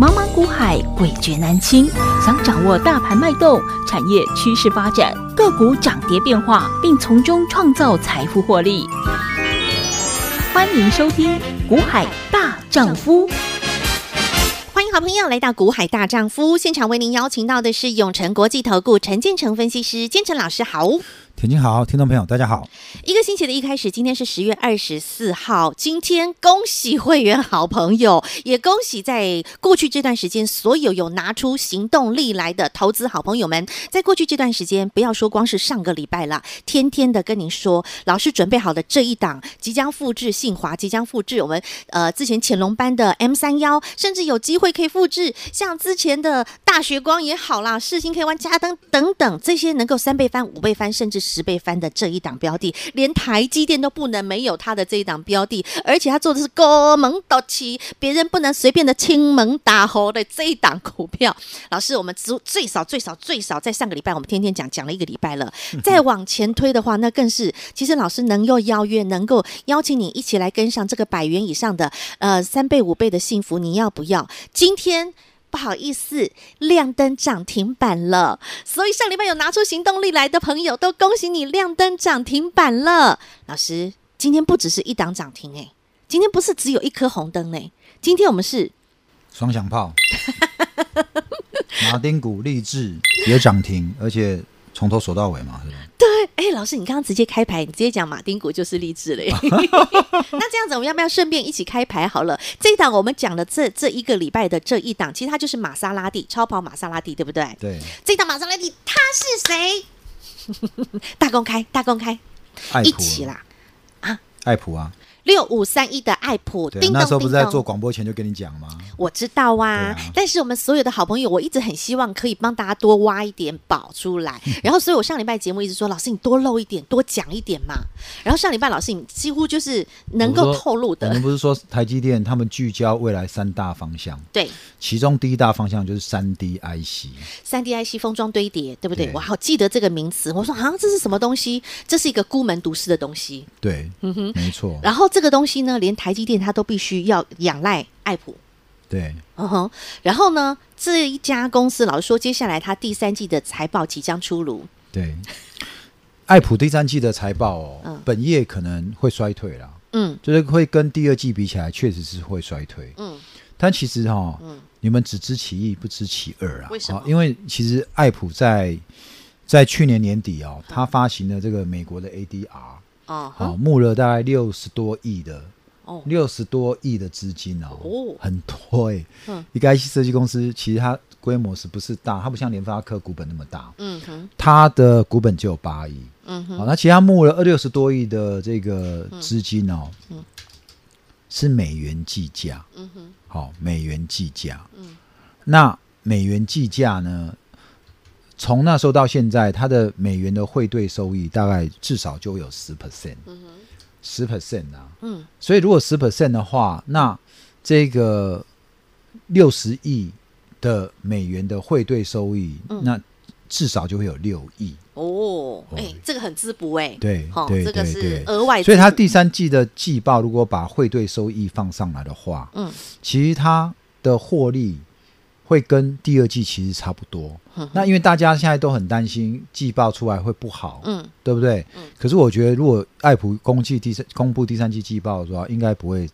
茫茫股海，诡谲难清。想掌握大盘脉动、产业趋势发展、个股涨跌变化，并从中创造财富获利，欢迎收听《股海大丈夫》。欢迎好朋友来到《股海大丈夫》现场，为您邀请到的是永诚国际投顾陈建成分析师，建成老师好。田静好，听众朋友大家好。一个星期的一开始，今天是十月二十四号。今天恭喜会员好朋友，也恭喜在过去这段时间所有有拿出行动力来的投资好朋友们。在过去这段时间，不要说光是上个礼拜了，天天的跟您说，老师准备好的这一档即将复制信华，即将复制我们呃之前潜龙班的 M 三幺，甚至有机会可以复制像之前的大学光也好啦，世芯 KY 嘉登等等这些能够三倍翻、五倍翻，甚至。十倍翻的这一档标的，连台积电都不能没有它的这一档标的，而且它做的是高门到期，别人不能随便的亲门打猴的这一档股票。老师，我们只最少最少最少在上个礼拜，我们天天讲讲了一个礼拜了。再往前推的话，那更是其实老师能够邀约，能够邀请你一起来跟上这个百元以上的呃三倍五倍的幸福，你要不要？今天。不好意思，亮灯涨停板了，所以上礼拜有拿出行动力来的朋友，都恭喜你亮灯涨停板了。老师，今天不只是一档涨停哎，今天不是只有一颗红灯哎，今天我们是双响炮，马丁股励志也涨停，而且。从头说到尾嘛，是吧？对，哎、欸，老师，你刚刚直接开牌，你直接讲马丁股就是励志了耶。那这样子，我们要不要顺便一起开牌好了？这一档我们讲的这这一个礼拜的这一档，其实它就是玛莎拉蒂超跑玛莎拉蒂，对不对？对。这一档玛莎拉蒂它是谁？大公开，大公开，一起啦！啊，爱普啊。六五三一的爱普，叮咚叮咚，那时候不是在做广播前就跟你讲吗？我知道啊，啊，但是我们所有的好朋友，我一直很希望可以帮大家多挖一点宝出来。然后，所以我上礼拜节目一直说，老师你多露一点，多讲一点嘛。然后上礼拜老师你几乎就是能够透露的。我们不是说台积电他们聚焦未来三大方向？对，其中第一大方向就是三 D IC，三 D IC 封装堆叠，对不对？对我好记得这个名词。我说啊，这是什么东西？这是一个孤门独市的东西。对，嗯哼，没错。然后。这个东西呢，连台积电它都必须要仰赖爱普。对，嗯哼。然后呢，这一家公司老实说，接下来它第三季的财报即将出炉。对，爱普第三季的财报哦，嗯，本业可能会衰退啦。嗯，就是会跟第二季比起来，确实是会衰退。嗯，但其实哈、哦，嗯，你们只知其一，不知其二啊。为什么？因为其实爱普在在去年年底哦，它发行了这个美国的 ADR。哦，好，募了大概六十多亿的，哦，六十多亿的资金哦，哦，很多哎、欸。嗯，一个 IC 设计公司其实它规模是不是大？它不像联发科股本那么大。嗯哼，它的股本只有八亿。嗯哼，好，那其他募了二六十多亿的这个资金哦，嗯，是美元计价。嗯哼，好，美元计价。嗯，那美元计价呢？从那时候到现在，它的美元的汇兑收益大概至少就有十 percent，十 percent 啊，嗯，所以如果十 percent 的话，那这个六十亿的美元的汇兑收益，嗯，那至少就会有六亿。哦，哎，欸，这个很滋补哎，对，对，这个是额外，所以它第三季的季报如果把汇兑收益放上来的话，嗯，其实它的获利。会跟第二季其实差不多，嗯，那因为大家现在都很担心季报出来会不好，嗯，对不对？嗯，可是我觉得如果艾普公季第三公布第三季季报的话，应该不会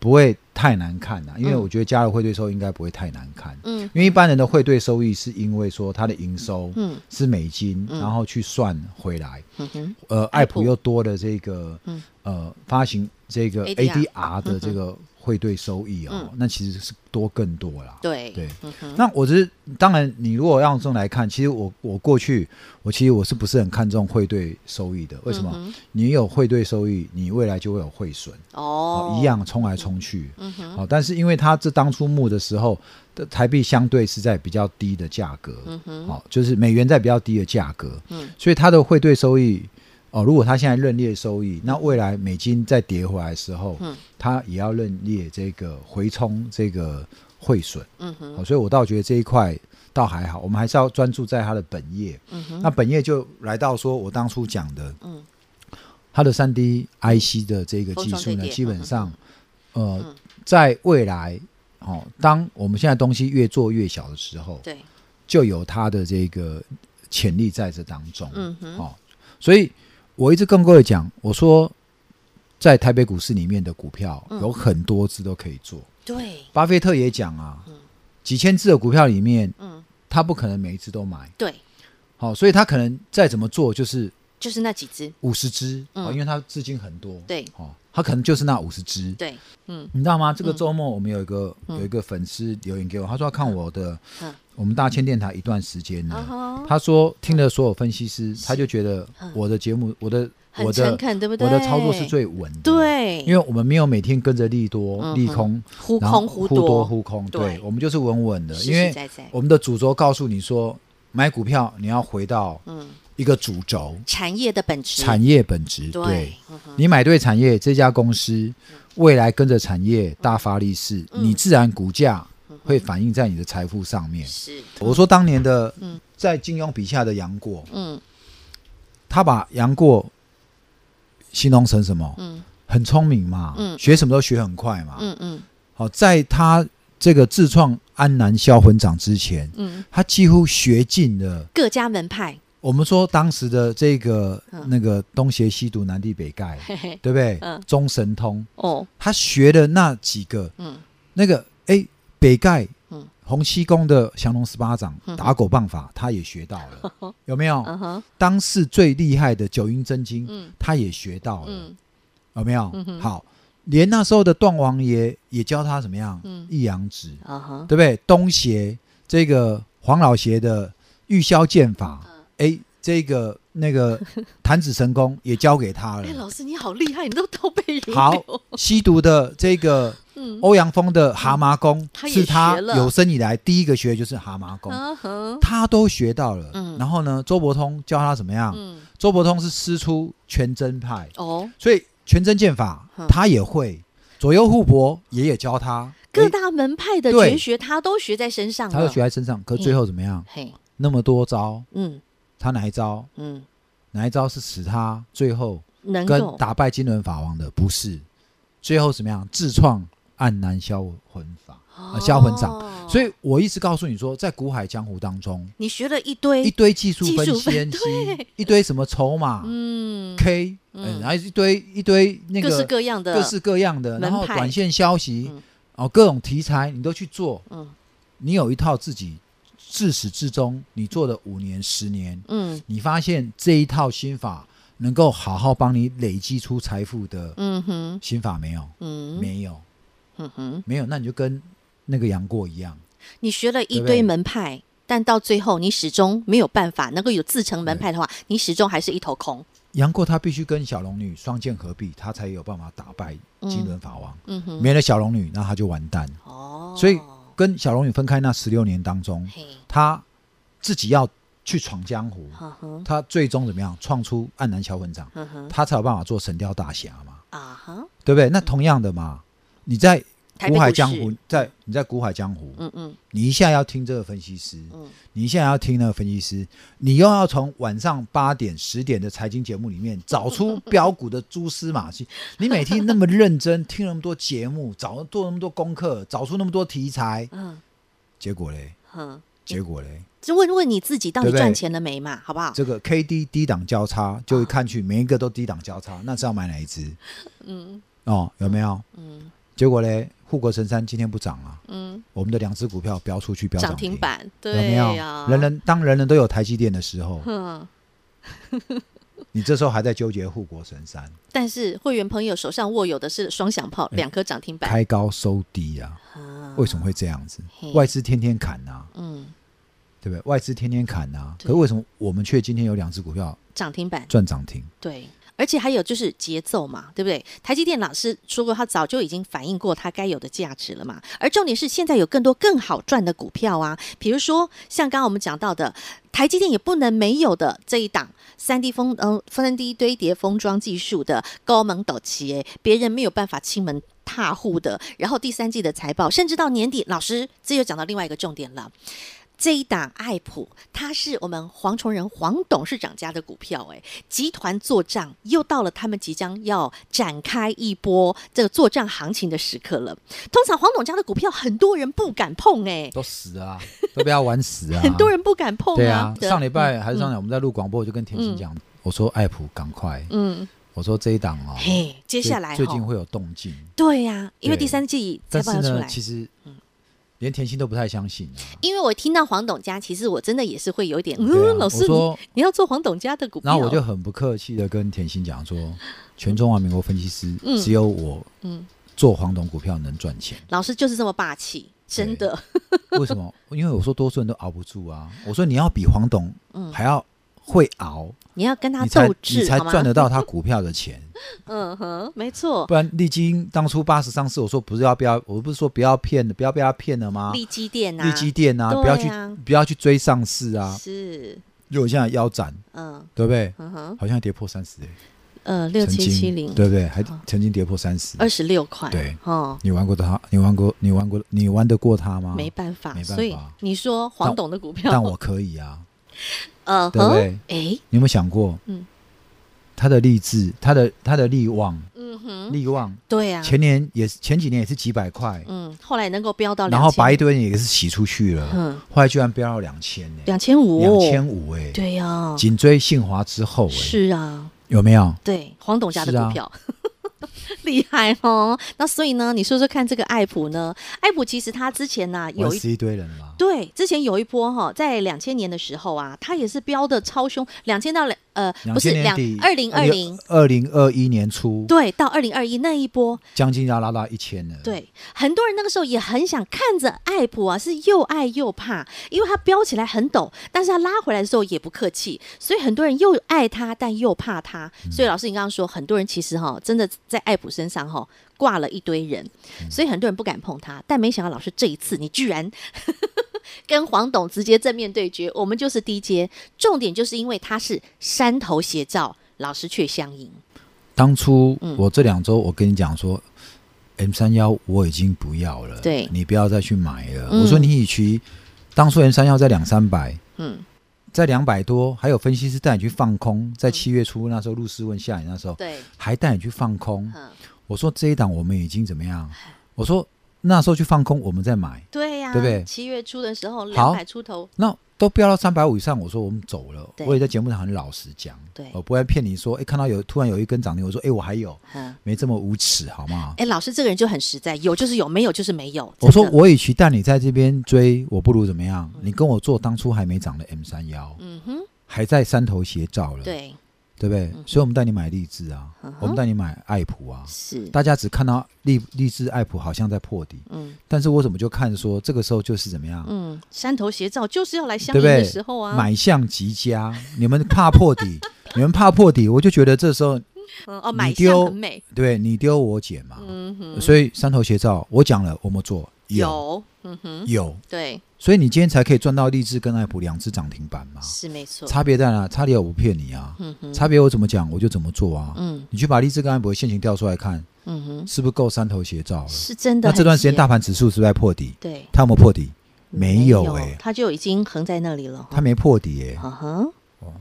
不会太难看啊，因为我觉得加了汇兑收益应该不会太难看，嗯，因为一般人的汇兑收益是因为说它的营收嗯。是美金，嗯，然后去算回来，嗯哼，呃，爱普又多了这个嗯。呃发行这个 ADR 的这个。嗯汇兑收益哦、嗯，那其实是多更多啦。对对、嗯，那我只是当然，你如果要这么来看，其实我我过去我其实我是不是很看重汇兑收益的？为什么？嗯、你有汇兑收益，你未来就会有汇损哦，一样冲来冲去。嗯哼。好，但是因为它这当初募的时候的台币相对是在比较低的价格，嗯哼，好，就是美元在比较低的价格，嗯，所以它的汇兑收益。哦，如果他现在认列收益，那未来美金再跌回来的时候，嗯，他也要认列这个回冲这个汇损，嗯哼，哦，所以我倒觉得这一块倒还好，我们还是要专注在它的本业，嗯哼，那本业就来到说我当初讲的，嗯，它的三 D IC 的这个技术呢，基本上，呃，在未来。哦，当我们现在东西越做越小的时候，对，就有它的这个潜力在这当中。嗯哼，哦，所以我一直跟各位讲，我说在台北股市里面的股票有很多只都可以做。对，巴菲特也讲啊，几千只的股票里面，嗯，他不可能每一只都买。对，好，所以他可能再怎么做，就是就是那几只，五十只，哦，因为他资金很多。对，哦。他可能就是那五十只，对，嗯，你知道吗？这个周末我们有一个有一个粉丝留言给我，他说要看我的，我们大千电台一段时间了。他说听了所有分析师，他就觉得我的节目，我的我的我的操作是最稳的，对，因为我们没有每天跟着利多利空，忽空忽多忽空，对，我们就是稳稳的，因为我们的主轴告诉你说，买股票你要回到嗯。一个主轴，产业的本质，产业本质，对，你买对产业，这家公司未来跟着产业大发利市，你自然股价会反映在你的财富上面。是，我说当年的在金庸笔下的杨过，嗯，他把杨过形容成什么？嗯，很聪明嘛，嗯，学什么都学很快嘛，嗯嗯。好，在他这个自创安南销魂掌之前，嗯，他几乎学尽了各家门派。我们说当时的这个那个东邪西毒南帝北丐，对不对？中神通哦，他学的那几个，嗯。那个哎北丐，洪七公的降龙十八掌打狗棒法，他也学到了，有没有？当时最厉害的九阴真经，他也学到了，有没有？好，连那时候的段王爷也教他怎么样？一阳指，对不对？东邪这个黄老邪的玉箫剑法。哎，这个那个 弹指神功也交给他了。哎，老师你好厉害，你都倒背如流。好，吸毒的这个欧阳锋的蛤蟆功，是他有生以来第一个学的就是蛤蟆功，他都学到了。然后呢，周伯通教他怎么样？周伯通是师出全真派哦，所以全真剑法他也会，左右互搏也也教他，各大门派的绝学他都学在身上，他都学在身上。可最后怎么样？嘿，那么多招，嗯。他哪一招？嗯，哪一招是使他最后跟打败金轮法王的？不是，最后怎么样？自创安南销魂法，啊，销魂掌。所以我一直告诉你说，在股海江湖当中，你学了一堆一堆技术分析，一堆什么筹码，嗯，K，嗯，然后一堆一堆那个各式各样的各式各样的，然后短线消息，哦，各种题材你都去做，嗯，你有一套自己。自始至终，你做了五年、十年，嗯，你发现这一套心法能够好好帮你累积出财富的，嗯哼，心法没有，嗯，没有，嗯哼，没有，那你就跟那个杨过一样，你学了一堆门派，但到最后你始终没有办法能够有自成门派的话，你始终还是一头空。杨过他必须跟小龙女双剑合璧，他才有办法打败金轮法王，嗯。哼，没了小龙女，那他就完蛋，哦，所以。跟小龙女分开那十六年当中，他自己要去闯江湖，他最终怎么样创出黯南销魂掌，他才有办法做神雕大侠嘛？啊哈，对不对？那同样的嘛，你在。股海江湖，在你在股海江湖，嗯嗯，你一下要听这个分析师，嗯，你一下要听那个分析师，你又要从晚上八点、十点的财经节目里面找出标股的蛛丝马迹。你每天那么认真听那么多节目，找做那么多功课，找出那么多题材，嗯，结果嘞，嗯，结果嘞，就问问你自己到底赚钱了没嘛，好不好？这个 K D 低档交叉，就一看去每一个都低档交叉，那是要买哪一只？嗯，哦，有没有？嗯，结果嘞？护国神山今天不涨了，嗯，我们的两只股票飙出去飙涨停。板，对，有没有？人人当人人都有台积电的时候，你这时候还在纠结护国神山，但是会员朋友手上握有的是双响炮，两颗涨停板，开高收低啊，为什么会这样子？外资天天砍呐，嗯，对不对？外资天天砍呐，可是为什么我们却今天有两只股票涨停板。赚涨停？对。而且还有就是节奏嘛，对不对？台积电老师说过，他早就已经反映过它该有的价值了嘛。而重点是现在有更多更好赚的股票啊，比如说像刚刚我们讲到的，台积电也不能没有的这一档三 D 封嗯三 D 堆叠封装技术的高门陡起，哎，别人没有办法亲门踏户的。然后第三季的财报，甚至到年底，老师这又讲到另外一个重点了。这一档爱普，它是我们黄崇仁黄董事长家的股票，哎，集团做账又到了他们即将要展开一波这个做账行情的时刻了。通常黄董家的股票很多人不敢碰，哎，都死啊，都不要玩死啊，很多人不敢碰啊。对啊，上礼拜还是上礼拜我们在录广播，我就跟甜心讲，我说爱普赶快，嗯，我说这一档哦，嘿，接下来最近会有动静。对呀，因为第三季财报出来，其实，嗯。连甜心都不太相信，因为我听到黄董家，其实我真的也是会有点，嗯，老师你你要做黄董家的股票，然后我就很不客气的跟甜心讲说，全中华民国分析师只有我，嗯，做黄董股票能赚钱。老师就是这么霸气，真的。为什么？因为我说多数人都熬不住啊。我说你要比黄董还要会熬。你要跟他斗智，你才赚得到他股票的钱。嗯哼，没错。不然利基当初八十上市，我说不是要不要，我不是说不要骗的，不要被他骗了吗？利基电啊，利基电啊，不要去不要去追上市啊。是。如果现在腰斩，嗯，对不对？嗯哼，好像跌破三十哎。呃，六七七零，对不对？还曾经跌破三十，二十六块。对，哦，你玩过他？你玩过？你玩过？你玩得过他吗？没办法，没办法。所以你说黄董的股票，但我可以啊。呃，对不对？哎，你有没有想过？嗯。他的励志，他的他的力旺，嗯哼，力旺，对呀，前年也是前几年也是几百块，嗯，后来能够飙到，然后把一堆人也是洗出去了，嗯，后来居然飙到两千呢，两千五，两千五哎，对呀，紧追信华之后，是啊，有没有？对，黄董家的股票。厉害哦！那所以呢，你说说看，这个爱普呢？爱普其实他之前呢、啊、有一一堆人嘛。对，之前有一波哈，在两千年的时候啊，它也是飙的超凶，两千到两呃不是两二零二零二零二一年初，对，到二零二一那一波，将近要拉到一千了。对，很多人那个时候也很想看着爱普啊，是又爱又怕，因为它飙起来很陡，但是它拉回来的时候也不客气，所以很多人又爱它，但又怕它。所以老师，你刚刚说，很多人其实哈，真的在爱普身上哈挂了一堆人，所以很多人不敢碰它。但没想到老师这一次，你居然跟黄董直接正面对决，我们就是低阶。重点就是因为他是山头斜照，老师却相迎。当初我这两周我跟你讲说，M 三幺我已经不要了，对，你不要再去买了。我说你与其当初 M 三幺在两三百，嗯。在两百多，还有分析师带你去放空，在七月初那时候，陆斯问下你那时候，对，还带你去放空。我说这一档我们已经怎么样？我说那时候去放空，我们再买。对呀，对不对？七月初的时候，两百出头。那。都飙到三百五以上，我说我们走了。我也在节目上很老实讲，对我不会骗你说，哎，看到有突然有一根涨停，我说，哎，我还有，没这么无耻，好吗？哎，老师这个人就很实在，有就是有，没有就是没有。我说我与其带你在这边追，我不如怎么样？你跟我做当初还没涨的 M 三幺，嗯哼，还在山头斜照了，对。对不对？所以我们带你买荔枝啊，我们带你买爱普啊。是，大家只看到励励志爱普好像在破底，嗯，但是我怎么就看说这个时候就是怎么样？嗯，山头斜照就是要来相迎的时候啊，买相极佳。你们怕破底，你们怕破底，我就觉得这时候，哦，买相很美，对，你丢我捡嘛，嗯哼，所以山头斜照，我讲了，我们做有，嗯哼，有，对。所以你今天才可以赚到励志跟爱普两只涨停板嘛？是没错，差别在哪？差别我不骗你啊，嗯、哼差别我怎么讲我就怎么做啊。嗯，你去把励志跟爱普的线型调出来看，嗯哼，是不是够山头斜照了？是真的。那这段时间大盘指数是不是在破底？对，它有没有破底？没有哎、欸，它就已经横在那里了。它没破底哎、欸。嗯哼，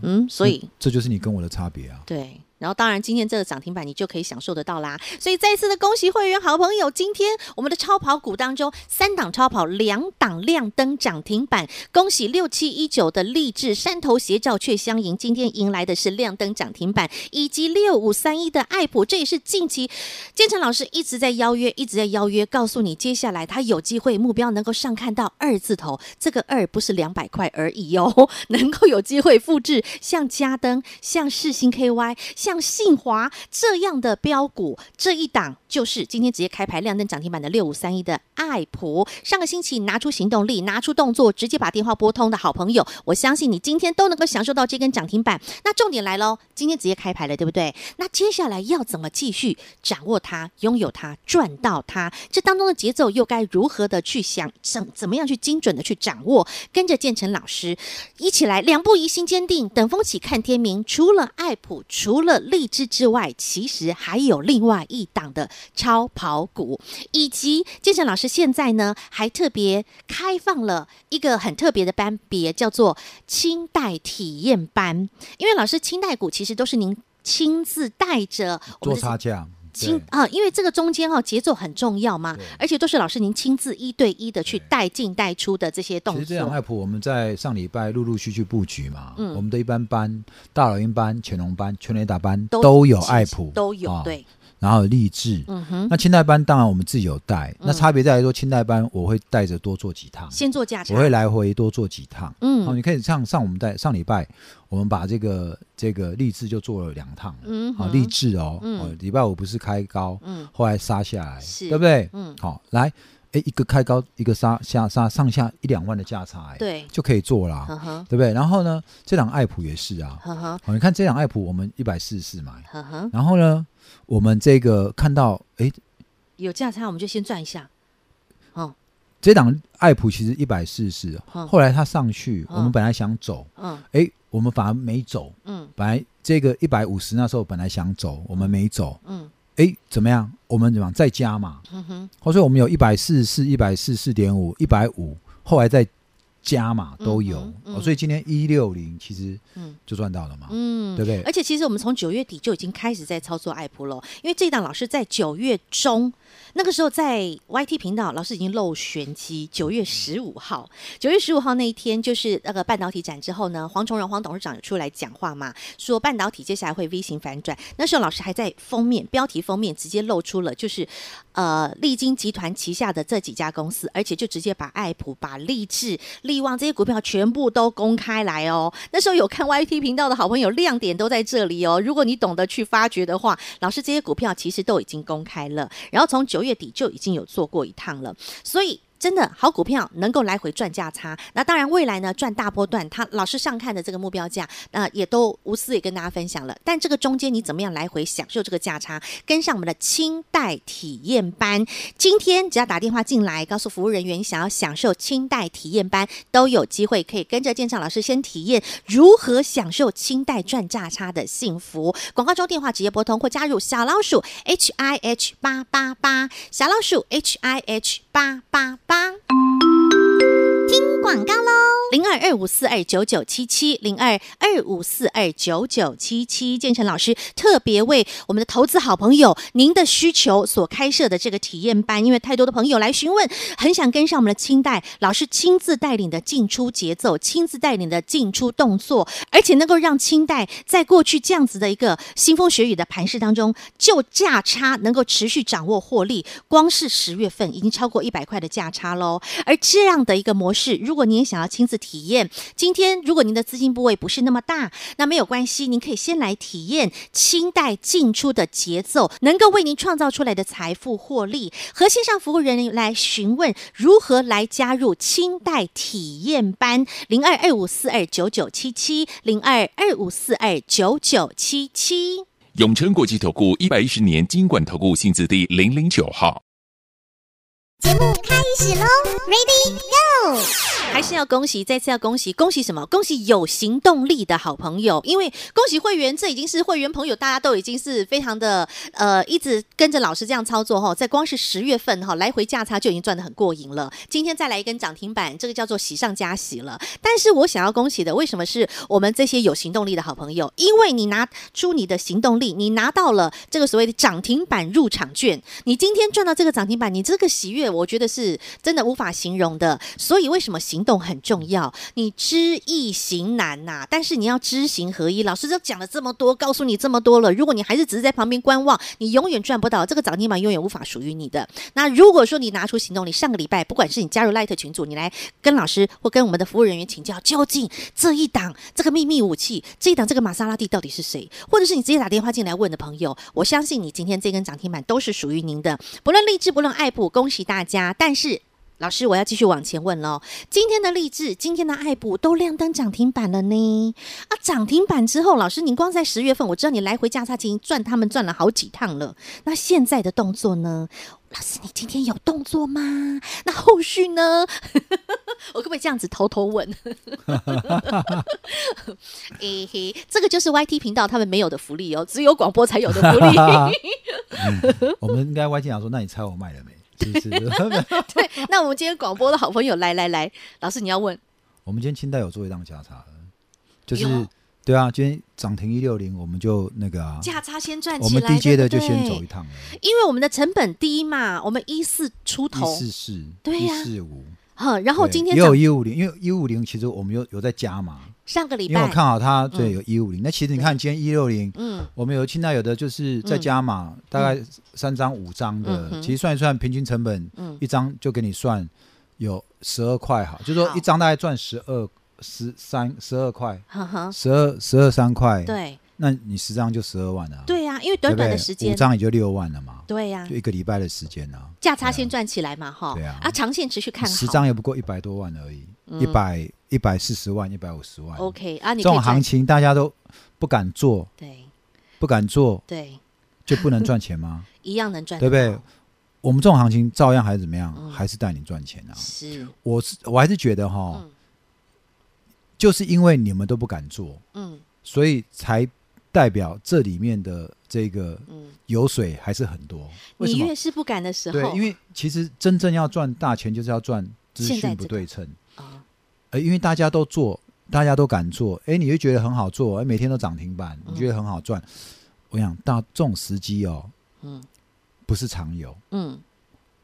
嗯，所以这就是你跟我的差别啊。对。然后，当然，今天这个涨停板你就可以享受得到啦。所以，再次的恭喜会员好朋友，今天我们的超跑股当中，三档超跑，两档亮灯涨停板。恭喜六七一九的励志山头斜照却相迎，今天迎来的是亮灯涨停板，以及六五三一的爱普，这也是近期建成老师一直在邀约，一直在邀约，告诉你接下来他有机会目标能够上看到二字头，这个二不是两百块而已哦，能够有机会复制像佳登、像世星 KY、像。像信华这样的标股，这一档就是今天直接开牌亮灯涨停板的六五三一的爱普。上个星期拿出行动力，拿出动作，直接把电话拨通的好朋友，我相信你今天都能够享受到这根涨停板。那重点来喽，今天直接开牌了，对不对？那接下来要怎么继续掌握它、拥有它、赚到它？这当中的节奏又该如何的去想？怎怎么样去精准的去掌握？跟着建成老师一起来，两步一心坚定，等风起看天明。除了爱普，除了荔枝之外，其实还有另外一档的超跑股，以及建成老师现在呢还特别开放了一个很特别的班别，叫做清代体验班。因为老师清代股其实都是您亲自带着做差价。亲啊，因为这个中间哈节奏很重要嘛，而且都是老师您亲自一对一的去带进带出的这些动作。其实这种艾普我们在上礼拜陆陆续续布局嘛，嗯，我们的一般班、大老鹰班、潜龙班、全雷打班都，都有爱普，都有对。然后励志，嗯哼，那清代班当然我们自己有带，嗯、那差别在于说清代班我会带着多做几趟，先做价差，我会来回多做几趟，嗯，好，你可以上上我们在上礼拜我们把这个这个励志就做了两趟，嗯，好励志哦，嗯，礼拜五不是开高，嗯，后来杀下来，是，对不对？嗯，好，来，哎，一个开高，一个杀下杀上下一两万的价差，哎，对，就可以做了，呵呵对不对？然后呢，这档爱普也是啊，你看这档爱普我们一百四十四买，然后呢？我们这个看到，哎，有价差，我们就先赚一下。哦，这档爱普其实一百四十四，后来它上去，我们本来想走，嗯，哎，我们反而没走，嗯，本来这个一百五十那时候本来想走，我们没走，嗯，哎，怎么样？我们怎么样？再加嘛，嗯哼，所以我们有一百四十四、一百四十四点五、一百五，后来再。加码都有，嗯嗯哦，所以今天一六零其实就赚到了嘛，嗯，对不对？而且其实我们从九月底就已经开始在操作爱普了，因为这档老师在九月中。那个时候在 YT 频道，老师已经露玄机。九月十五号，九月十五号那一天就是那个半导体展之后呢，黄崇荣黄董事长有出来讲话嘛，说半导体接下来会 V 型反转。那时候老师还在封面标题封面直接露出了，就是呃利晶集团旗下的这几家公司，而且就直接把爱普、把励志、希望这些股票全部都公开来哦。那时候有看 YT 频道的好朋友，亮点都在这里哦。如果你懂得去发掘的话，老师这些股票其实都已经公开了。然后从九月底就已经有做过一趟了，所以。真的好股票能够来回赚价差，那当然未来呢赚大波段，他老师上看的这个目标价，那、也都无私也跟大家分享了。但这个中间你怎么样来回享受这个价差？跟上我们的清代体验班，今天只要打电话进来，告诉服务人员想要享受清代体验班，都有机会可以跟着建昌老师先体验如何享受清代赚价差的幸福。广告中电话直接拨通或加入小老鼠 H I H 八八八，小老鼠 H I H 八八八。听广告喽。零二二五四二九九七七，零二二五四二九九七七，建成老师特别为我们的投资好朋友您的需求所开设的这个体验班，因为太多的朋友来询问，很想跟上我们的清代老师亲自带领的进出节奏，亲自带领的进出动作，而且能够让清代在过去这样子的一个腥风血雨的盘势当中，就价差能够持续掌握获利。光是十月份已经超过一百块的价差喽，而这样的一个模式，如果您也想要亲自体验，今天如果您的资金部位不是那么大，那没有关系，您可以先来体验清代进出的节奏，能够为您创造出来的财富获利。和线上服务人员来询问如何来加入清代体验班，零二二五四二九九七七，零二二五四二九九七七。永诚国际投顾一百一十年金管投顾新字第零零九号。节目开始喽，Ready Go！是要恭喜，再次要恭喜，恭喜什么？恭喜有行动力的好朋友，因为恭喜会员，这已经是会员朋友，大家都已经是非常的呃，一直跟着老师这样操作哈，在光是十月份哈，来回价差就已经赚得很过瘾了。今天再来一根涨停板，这个叫做喜上加喜了。但是我想要恭喜的，为什么是我们这些有行动力的好朋友？因为你拿出你的行动力，你拿到了这个所谓的涨停板入场券，你今天赚到这个涨停板，你这个喜悦。我觉得是真的无法形容的，所以为什么行动很重要？你知易行难呐、但是你要知行合一。老师都讲了这么多，告诉你这么多了，如果你还是只是在旁边观望，你永远赚不到这个涨停板，永远无法属于你的。那如果说你拿出行动力，上个礼拜不管是你加入 Light 群组，你来跟老师或跟我们的服务人员请教，究竟这一档这个秘密武器，这一档这个玛莎拉蒂到底是谁？或者是你直接打电话进来问的朋友，我相信你今天这根涨停板都是属于您的。不论励志，不论爱普，恭喜大家！但是，老师，我要继续往前问喽。今天的励志，今天的爱普都亮灯涨停板了呢。啊，涨停板之后，老师，您光在十月份，我知道你来回价差已经赚他们赚了好几趟了。那现在的动作呢？老师，你今天有动作吗？那后续呢？我可不可以这样子偷偷问？嘿嘿，这个就是 YT 频道他们没有的福利哦，只有广播才有的福利。嗯、我们应该 YT 讲说，那你猜我卖了没？是不是？对，那我们今天广播的好朋友来来来，老师你要问，我们今天清代有做一档价差，就是对啊，今天涨停一六零，我们就那个啊，价差先赚起来，我们低阶的就先走一趟了，因为我们的成本低嘛，我们一四出头，一四四，对呀，一四五，好，然后今天也有一五零，因为一五零其实我们有有在加嘛。上个礼拜，因为我看好它，对，有一五零。那其实你看今天一六零，嗯，我们有清到有的就是在加码，大概三张五张的，其实算一算平均成本，嗯。一张就给你算有十二块，好，就是说一张大概赚十二十三十二块，十二十二三块，对，那你十张就十二万了，对呀，因为短短的时间，五张也就六万了嘛，对呀，就一个礼拜的时间呢，价差先赚起来嘛，哈，对啊，啊，长线持续看好，十张也不过一百多万而已，一百。一百四十万，一百五十万。OK 啊，你这种行情大家都不敢做，对，不敢做，对，就不能赚钱吗？一样能赚，对不对？我们这种行情照样还是怎么样？还是带你赚钱啊？是，我是我还是觉得哈，就是因为你们都不敢做，嗯，所以才代表这里面的这个油水还是很多。你越是不敢的时候，对，因为其实真正要赚大钱，就是要赚资讯不对称。呃，因为大家都做，大家都敢做，哎，你就觉得很好做，哎，每天都涨停板，你觉得很好赚。嗯、我想到这种时机哦，嗯，不是常有，嗯，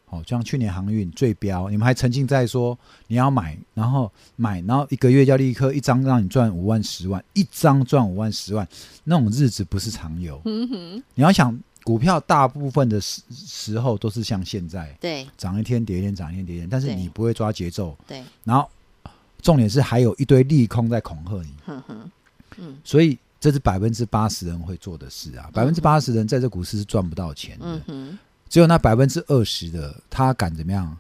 好、哦，像去年航运最飙，你们还沉浸在说你要买，然后买，然后一个月要立刻一张让你赚五万十万，一张赚五万十万，那种日子不是常有。嗯哼，你要想股票大部分的时时候都是像现在，对，涨一天跌一天，涨一天跌一天，但是你不会抓节奏，对，然后。重点是还有一堆利空在恐吓你，嗯，所以这是百分之八十人会做的事啊，百分之八十人在这股市是赚不到钱的，只有那百分之二十的他敢怎么样，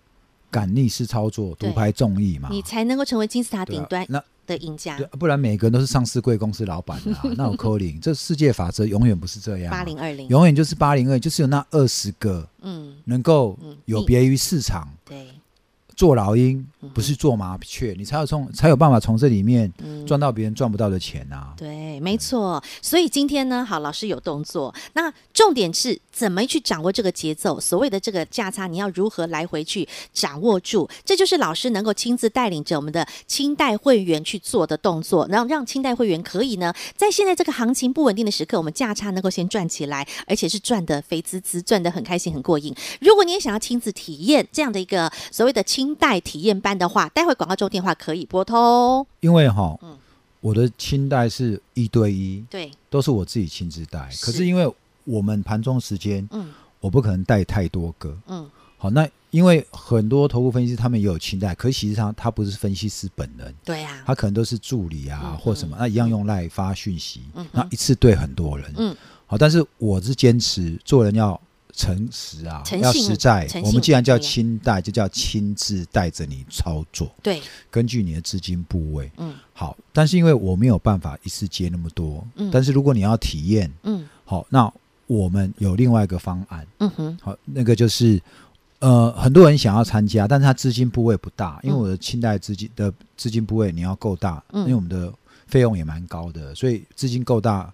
敢逆势操作，独排众议嘛，你才能够成为金字塔顶端那的赢家，不然每个人都是上市贵公司老板啊，那有扣零，这世界法则永远不是这样，八零二零，永远就是八零二，就是有那二十个，嗯，能够有别于市场，对。做老鹰不是做麻雀，你才有从才有办法从这里面赚到别人赚不到的钱呐、啊。对，没错。所以今天呢，好，老师有动作。那重点是怎么去掌握这个节奏？所谓的这个价差，你要如何来回去掌握住？这就是老师能够亲自带领着我们的清代会员去做的动作，然后让清代会员可以呢，在现在这个行情不稳定的时刻，我们价差能够先赚起来，而且是赚得肥滋滋，赚得很开心、很过瘾。如果你也想要亲自体验这样的一个所谓的清清代体验班的话，待会广告中电话可以拨通。因为哈，嗯，我的清代是一对一，对，都是我自己亲自带。是，可是因为我们盘中时间，嗯，我不可能带太多个，嗯，好，那因为很多投顾分析师他们也有清代，可是实际上他不是分析师本人，对呀，他可能都是助理啊、嗯、或什么，那一样用赖发讯息，嗯，那一次对很多人，嗯，好，但是我是坚持做人要。诚实啊，要实在。我们既然叫清代，就叫亲自带着你操作。对，根据你的资金部位。嗯，好。但是因为我没有办法一次接那么多。嗯。但是如果你要体验，嗯，好，那我们有另外一个方案。嗯哼。好，那个就是，呃，很多人想要参加，但是他资金部位不大，因为我的清代资金的资金部位你要够大，嗯因为我们的费用也蛮高的，所以资金够大。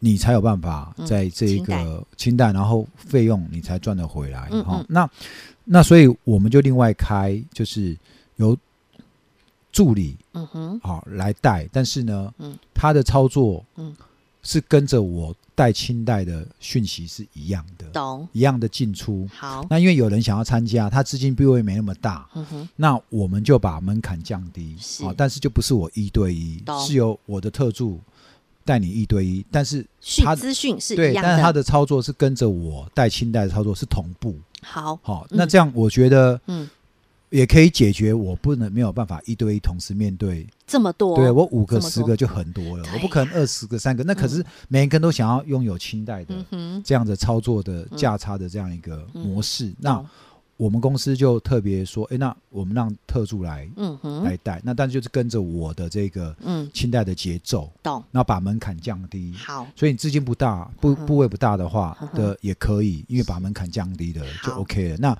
你才有办法在这一个清代，然后费用你才赚得回来。哈，那那所以我们就另外开，就是由助理，嗯哼，好来带。但是呢，他的操作，嗯，是跟着我带清代的讯息是一样的，懂？一样的进出。好，那因为有人想要参加，他资金部位没那么大，嗯哼，那我们就把门槛降低，好，但是就不是我一对一，是由我的特助。带你一对一，但是他资讯是一样的，对，但是他的操作是跟着我带清代的操作是同步。好，好，那这样我觉得，嗯，也可以解决我不能没有办法一对一同时面对这么多，对我五个十个就很多了，我不可能二十个三个，那可是每一个人都想要拥有清代的这样的操作的价差的这样一个模式，那。我们公司就特别说，哎，那我们让特助来，嗯哼，来带，那但是就是跟着我的这个，嗯，清代的节奏，懂，那把门槛降低，好，所以你资金不大，部部位不大的话的也可以，因为把门槛降低的就 OK 了。那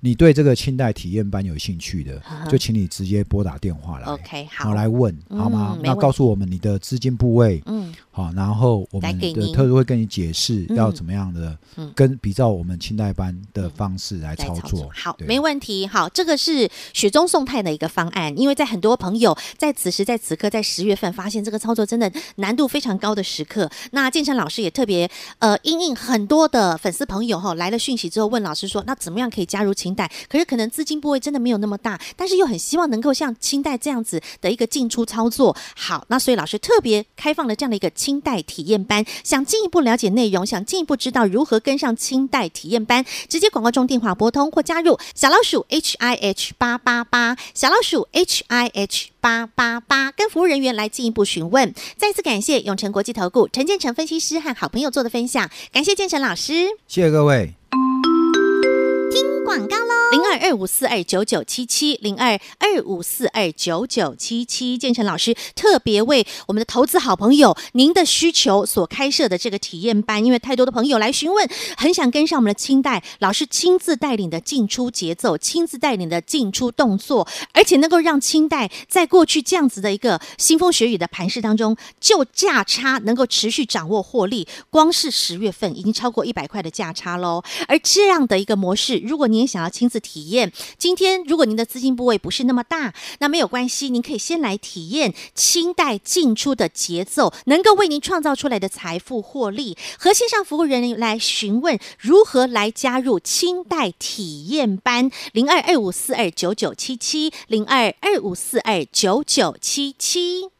你对这个清代体验班有兴趣的，就请你直接拨打电话来，OK，好，来问好吗？那告诉我们你的资金部位，嗯，好，然后我们的特助会跟你解释要怎么样的，跟比照我们清代班的方式来操作。好，没问题。好，这个是雪中送炭的一个方案，因为在很多朋友在此时在此刻在十月份发现这个操作真的难度非常高的时刻，那建成老师也特别呃因应很多的粉丝朋友哈来了讯息之后问老师说，那怎么样可以加入清代？可是可能资金部位真的没有那么大，但是又很希望能够像清代这样子的一个进出操作。好，那所以老师特别开放了这样的一个清代体验班，想进一步了解内容，想进一步知道如何跟上清代体验班，直接广告中电话拨通或加入小老鼠 H I H 八八八，小老鼠 H I H 八八八，跟服务人员来进一步询问。再次感谢永诚国际投顾陈建成分析师和好朋友做的分享，感谢建成老师，谢谢各位。广告喽。零二二五四二九九七七，零二二五四二九九七七，建成老师特别为我们的投资好朋友您的需求所开设的这个体验班，因为太多的朋友来询问，很想跟上我们的清代老师亲自带领的进出节奏，亲自带领的进出动作，而且能够让清代在过去这样子的一个腥风血雨的盘势当中，就价差能够持续掌握获利，光是十月份已经超过一百块的价差喽。而这样的一个模式，如果您也想要亲自体验，今天如果您的资金部位不是那么大，那没有关系，您可以先来体验清代进出的节奏，能够为您创造出来的财富获利。和线上服务人员来询问如何来加入清代体验班，零二二五四二九九七七，零二二五四二九九七七。